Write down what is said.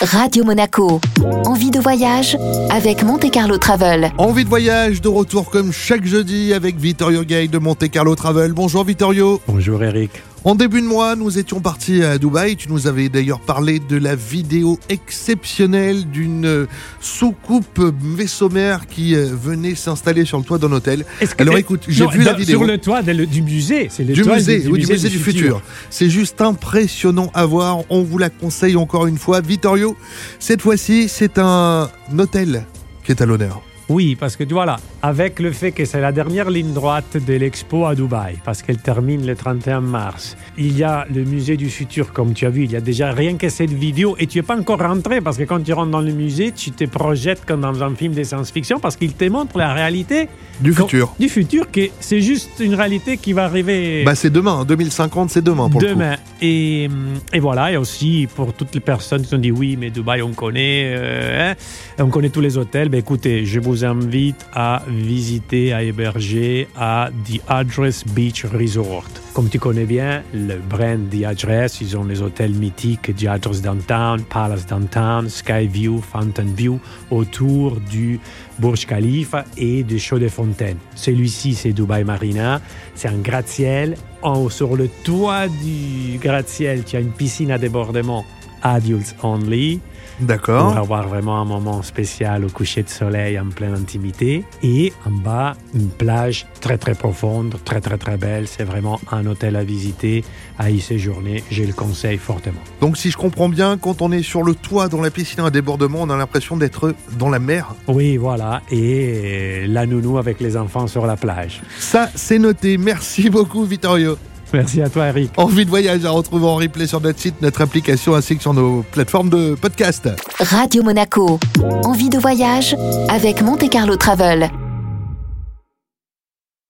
Radio Monaco. Envie de voyage avec Monte Carlo Travel. Envie de voyage de retour comme chaque jeudi avec Vittorio Gay de Monte Carlo Travel. Bonjour Vittorio. Bonjour Eric. En début de mois, nous étions partis à Dubaï. Tu nous avais d'ailleurs parlé de la vidéo exceptionnelle d'une soucoupe vaisseau-mère qui euh, venait s'installer sur le toit d'un hôtel. Que- Alors écoute, j'ai non, vu la vidéo. Sur le toit de- du musée. C'est le du toit musée, oui, du musée du futur. C'est juste impressionnant à voir. On vous la conseille encore une fois. Vittorio, cette fois-ci, c'est un hôtel qui est à l'honneur. Oui, parce que tu vois là, avec le fait que c'est la dernière ligne droite de l'expo à Dubaï, parce qu'elle termine le 31 mars, il y a le musée du futur, comme tu as vu, il y a déjà rien que cette vidéo, et tu n'es pas encore rentré, parce que quand tu rentres dans le musée, tu te projettes comme dans un film de science-fiction, parce qu'il te montre la réalité Du quand- futur. Du futur, que c'est juste une réalité qui va arriver. Bah, c'est demain. 2050, c'est demain pour le coup. Demain. Et, hum, et voilà, et aussi pour toutes les personnes qui ont dit oui, mais Dubaï, on connaît, euh, hein, on connaît tous les hôtels. Ben, écoutez, je vous invite à visiter, à héberger à The Address Beach Resort. Comme tu connais bien, le brand The Address, ils ont les hôtels mythiques The Address Downtown, Palace Downtown, Skyview, Fountain View, autour du Burj Khalifa et du Show des Fontaines. Celui-ci, c'est Dubai Marina. C'est un gratte-ciel. En haut, sur le toit du gratte-ciel, tu as une piscine à débordement adults only pour D'accord. avoir vraiment un moment spécial au coucher de soleil en pleine intimité. Et en bas, une plage très très profonde, très très très belle. C'est vraiment un hôtel à visiter, à y séjourner. Je le conseille fortement. Donc, si je comprends bien, quand on est sur le toit dans la piscine à débordement, on a l'impression d'être dans la mer. Oui, voilà. Et la nounou avec les enfants sur la plage. Ça, c'est noté. Merci beaucoup, Vittorio. Merci à toi, Eric. Envie de voyage à retrouver en replay sur notre site, notre application ainsi que sur nos plateformes de podcast. Radio Monaco. Envie de voyage avec Monte Carlo Travel.